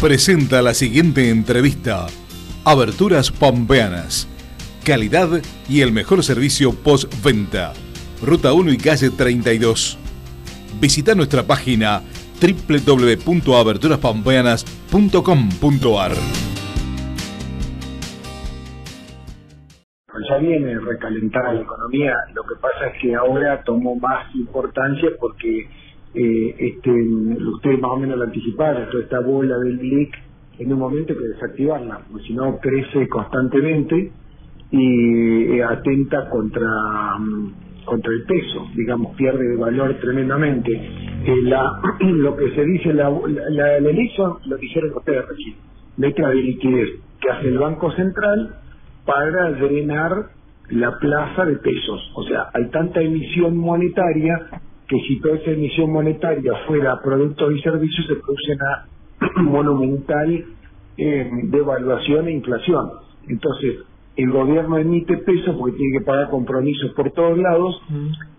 presenta la siguiente entrevista. Aberturas Pampeanas. Calidad y el mejor servicio postventa. Ruta 1 y calle 32. Visita nuestra página www.aberturaspampeanas.com.ar. Ya viene recalentada la economía, lo que pasa es que ahora tomó más importancia porque eh, este, ustedes más o menos lo anticiparon, toda esta bola del LIC, en un momento hay que desactivarla, porque si no crece constantemente y eh, atenta contra, mm, contra el peso, digamos, pierde de valor tremendamente. Eh, la, lo que se dice, la, la, la lo dijeron ustedes recién, letra de liquidez que hace el Banco Central para drenar la plaza de pesos. O sea, hay tanta emisión monetaria que si toda esa emisión monetaria fuera productos y servicios se produce una monumental eh, devaluación e inflación. Entonces, el gobierno emite pesos porque tiene que pagar compromisos por todos lados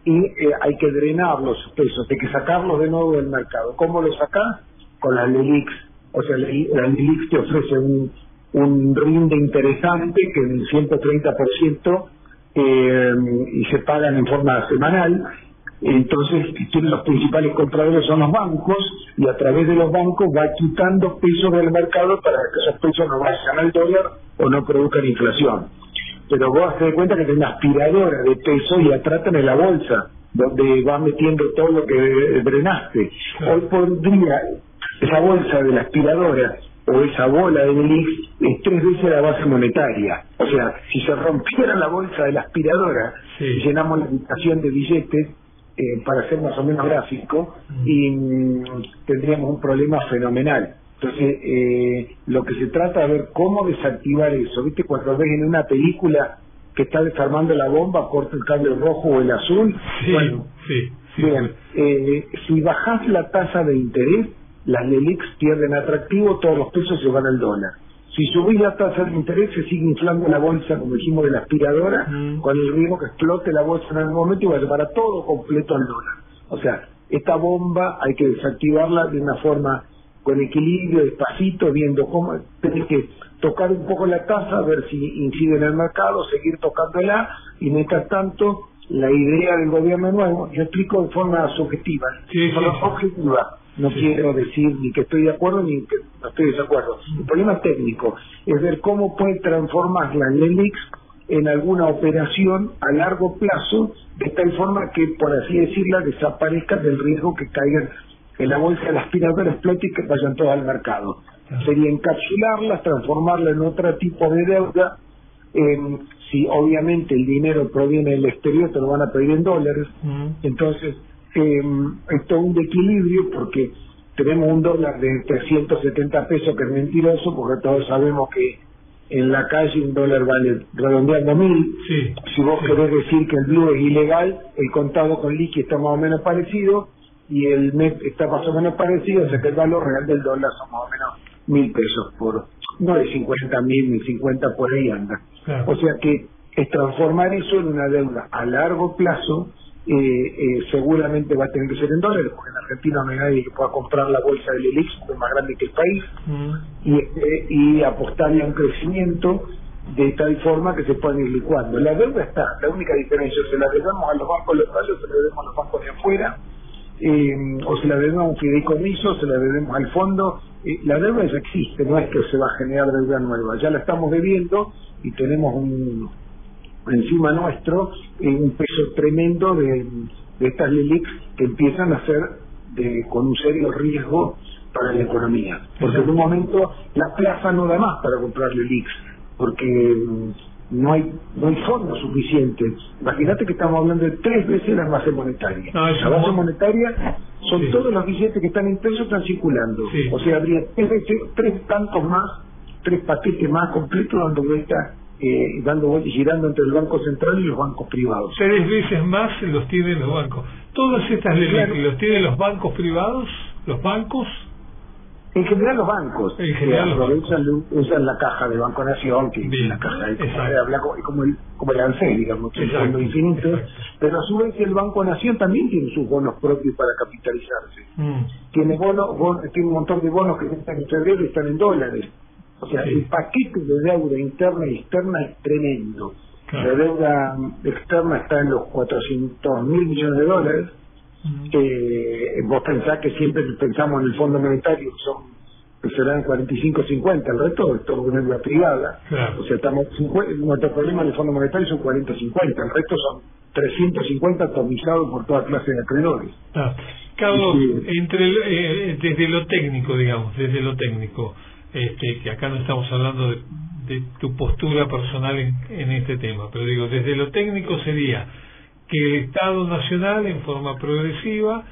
y eh, hay que drenar los pesos, hay que sacarlos de nuevo del mercado. ¿Cómo lo sacás? Con las LELIX. O sea, la LELIX te ofrece un, un rinde interesante que en el 130% eh, y se pagan en forma semanal entonces los principales compradores son los bancos y a través de los bancos va quitando pesos del mercado para que esos pesos no vayan al dólar o no produzcan inflación. Pero vos te das cuenta que tenés una aspiradora de peso y la tratan en la bolsa, donde va metiendo todo lo que drenaste. Hoy por día, esa bolsa de la aspiradora o esa bola de Belix es tres veces la base monetaria. O sea, si se rompiera la bolsa de la aspiradora y llenamos la habitación de billetes, eh, para ser más o menos gráfico, y mm, tendríamos un problema fenomenal. Entonces, eh, lo que se trata es ver cómo desactivar eso. ¿Viste? Cuando ves en una película que está desarmando la bomba, corta el cable rojo o el azul. bueno, sí, bien, eh, si bajas la tasa de interés, las LELIX pierden atractivo, todos los pesos se van al dólar. Si subís la tasa de interés, se sigue inflando la bolsa, como dijimos, de la aspiradora, mm. con el riesgo que explote la bolsa en algún momento y va a llevar a todo completo al dólar. O sea, esta bomba hay que desactivarla de una forma con equilibrio, despacito, viendo cómo tenés que tocar un poco la tasa, ver si incide en el mercado, seguir tocándola y mientras tanto la idea del gobierno nuevo, yo explico de forma subjetiva, de forma objetiva, no quiero decir ni que estoy de acuerdo ni que no estoy de desacuerdo. El problema técnico es ver cómo puede transformar la LELIX en alguna operación a largo plazo, de tal forma que, por así decirla, desaparezca del riesgo que caigan en la bolsa de la aspiradora, explote y que vayan todas al mercado. Sería encapsularlas, transformarla en otro tipo de deuda. si obviamente el dinero proviene del exterior, te lo van a pedir en dólares. Entonces, eh, esto es un equilibrio porque tenemos un dólar de 370 pesos que es mentiroso porque todos sabemos que en la calle un dólar vale redondeando mil. si vos querés decir que el blue es ilegal, el contado con liqui está más o menos parecido y el MEP está más o menos parecido, o sea que el valor real del dólar son más o menos mil pesos por, no de 50 mil ni 50 por ahí anda. O sea que es transformar eso en una deuda a largo plazo eh, eh, seguramente va a tener que ser en dólares, porque en Argentina no hay nadie que pueda comprar la bolsa del ELIX, que es más grande que el país, mm. y, eh, y apostarle a un crecimiento de tal forma que se puedan ir licuando. La deuda está, la única diferencia, se la debemos a los bancos locales, se la debemos a los bancos de afuera, eh, o se la debemos a un fideicomiso, se la debemos al fondo. la deuda ya existe, no es que se va a generar deuda nueva, ya la estamos debiendo y tenemos un, encima nuestro un peso tremendo de, estas LELIX que empiezan a ser de, con un serio riesgo para la economía. Porque en un momento la plaza no da más para comprar LELIX, porque mm, no hay no hay fondos suficientes. Imagínate que estamos hablando de tres veces la base monetaria. la base monetaria son todos los billetes que están en pesos están circulando. O sea, habría tres, tres tantos más, tres paquetes más completos dando vuelta eh, dando vueltas y girando entre el Banco Central y los bancos privados. Tres veces más los tienen los bancos. Todas estas leyes los tienen los bancos privados, los bancos. En general los bancos En general que los aprovechan, usan la caja de Banco Nación, que Bien, es la caja de como el, como el ANSES, digamos, que es infinito, exacto. pero a su vez el Banco Nación también tiene sus bonos propios para capitalizarse. Mm, Tiene bonos, bon- tiene un montón de bonos que están en febrero y están en dólares. O sea, el paquete de deuda interna y externa es tremendo. Claro. La deuda externa está en los 400 mil millones de dólares. Eh, vos pensás que siempre pensamos en el Fondo Monetario, que son que serán 45 50, el resto es todo deuda privada. Claro. O sea, estamos nuestro problema en el Fondo Monetario son 40 50, el resto son 350 atomizados por toda clase de acreedores. Ah, Sí. entre eh, desde lo técnico, digamos, desde lo técnico, este, que acá no estamos hablando de, de tu postura personal en, en este tema, pero digo, desde lo técnico sería que el Estado Nacional, en forma progresiva,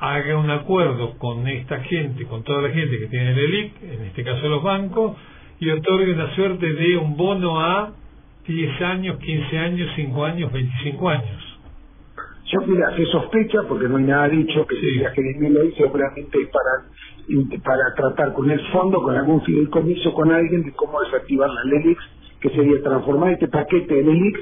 haga un acuerdo con esta gente, con toda la gente que tiene el ELIC, en este caso los bancos, y otorgue una suerte de un bono a 10 años, 15 años, 5 años, 25 años. Yo, mira, se sospecha, porque no hay nada dicho, que Sí. si la Jeremia lo hizo, seguramente para, para tratar con el fondo, con algún fideicomiso, con alguien, de cómo desactivar la LELIX, que sería transformar este paquete de LELIX,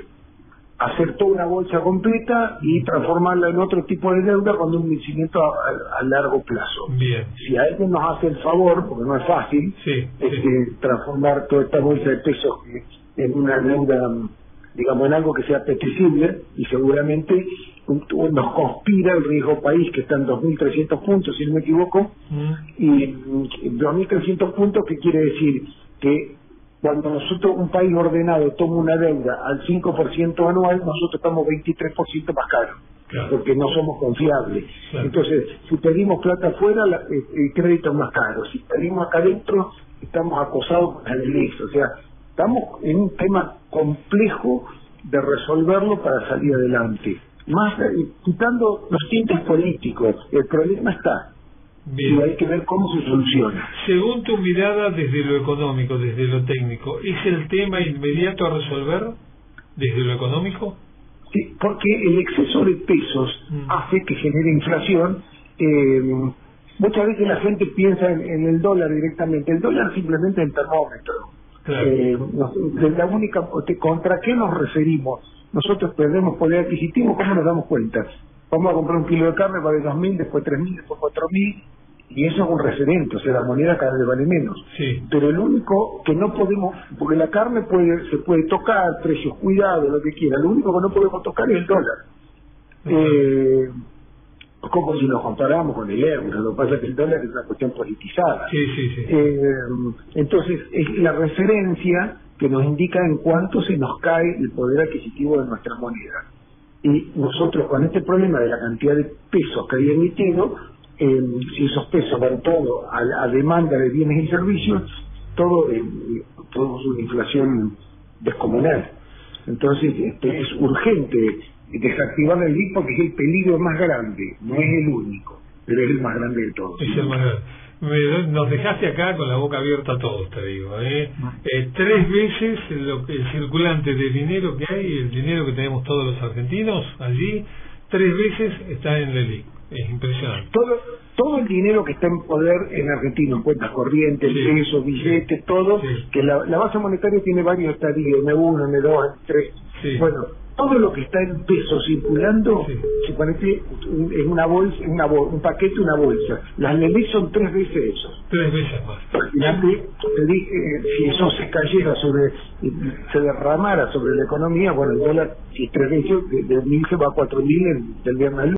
hacer toda una bolsa completa y transformarla en otro tipo de deuda con un vencimiento a, a- a largo plazo. Bien, Si alguien nos hace el favor, porque no es fácil, sí, este, sí. transformar toda esta bolsa de pesos en una deuda, digamos, en algo que sea apetecible y seguramente nos conspira el riesgo país que está en 2.300 puntos, si no me equivoco, Mm. y mm, 2.300 puntos, ¿qué quiere decir? Que cuando nosotros, un país ordenado, toma una deuda al 5% anual, nosotros estamos 23% más caros Claro. porque no somos confiables. Claro. Entonces, si pedimos plata afuera, la- el crédito es más caro. Si pedimos acá adentro, estamos acosados con el IX. O sea, estamos en un tema complejo de resolverlo para salir adelante. Más eh, quitando los tintes políticos, el problema está. Bien. Y hay que ver cómo se soluciona. Según tu mirada desde lo económico, desde lo técnico, ¿es el tema inmediato a resolver desde lo económico? Sí, porque el exceso de pesos Mm. hace que genere inflación. eh, muchas veces la gente piensa en, en el dólar directamente. El dólar simplemente es el termómetro. Claro. Eh, nos- de la única, ¿Contra qué nos referimos? Nosotros perdemos poder adquisitivo, ¿cómo nos damos cuenta? Vamos a comprar un kilo de carne, vale 2.000, después 3.000, después 4.000, y eso es un referente, o sea, la moneda cada vez vale menos. Sí, Pero el único que no podemos, porque la carne puede se puede tocar, precios cuidados, lo que quiera, lo único que no podemos tocar es el dólar. Eh, como si nos comparamos con el euro, lo que pasa es que el dólar es una cuestión politizada. sí, sí, sí. Eh, entonces, es la referencia que nos indica en cuánto se nos cae el poder adquisitivo de nuestra moneda. Y nosotros con este problema de la cantidad de pesos que hay emitido, eh, si esos pesos van todo a, la- demanda de bienes y servicios, todo eh, todo es una inflación descomunal. Entonces, este, es urgente desactivar el IVA porque es el peligro más grande, no es el único, pero es el más grande de todos. Es el más grande. Me- nos dejaste acá con la boca abierta a todos, te digo. ¿eh? Eh, tres veces el circulante de dinero que hay, el dinero que tenemos todos los argentinos allí, tres veces está en el IC. Es impresionante. todo todo el dinero que está en poder en Argentina, en cuentas corrientes, Sí. pesos, billetes, todo, Sí. que la, la base monetaria tiene varios estadios, M1, M2, M3. Sí. Bueno, todo lo que está en pesos circulando, Sí. suponete un- en una bolsa, una bol- un paquete, una bolsa. Las leyes son tres veces eso. Tres veces más. Imagínate, te dije, eh, si eso se cayera sobre, se derramara sobre la economía, bueno, el dólar, si es tres veces, de, de mil se va a cuatro mil el- del viernes